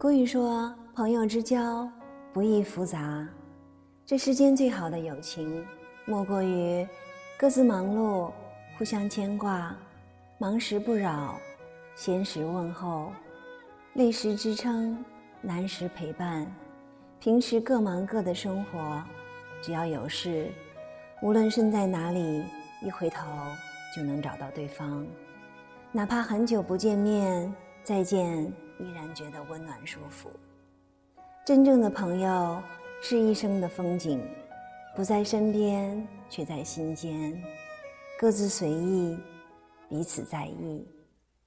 古语说：“朋友之交不易复杂。”这世间最好的友情，莫过于各自忙碌，互相牵挂，忙时不扰，闲时问候，累时支撑，难时陪伴。平时各忙各的生活，只要有事，无论身在哪里，一回头就能找到对方。哪怕很久不见面，再见依然觉得温暖舒服。真正的朋友是一生的风景，不在身边，却在心间。各自随意，彼此在意。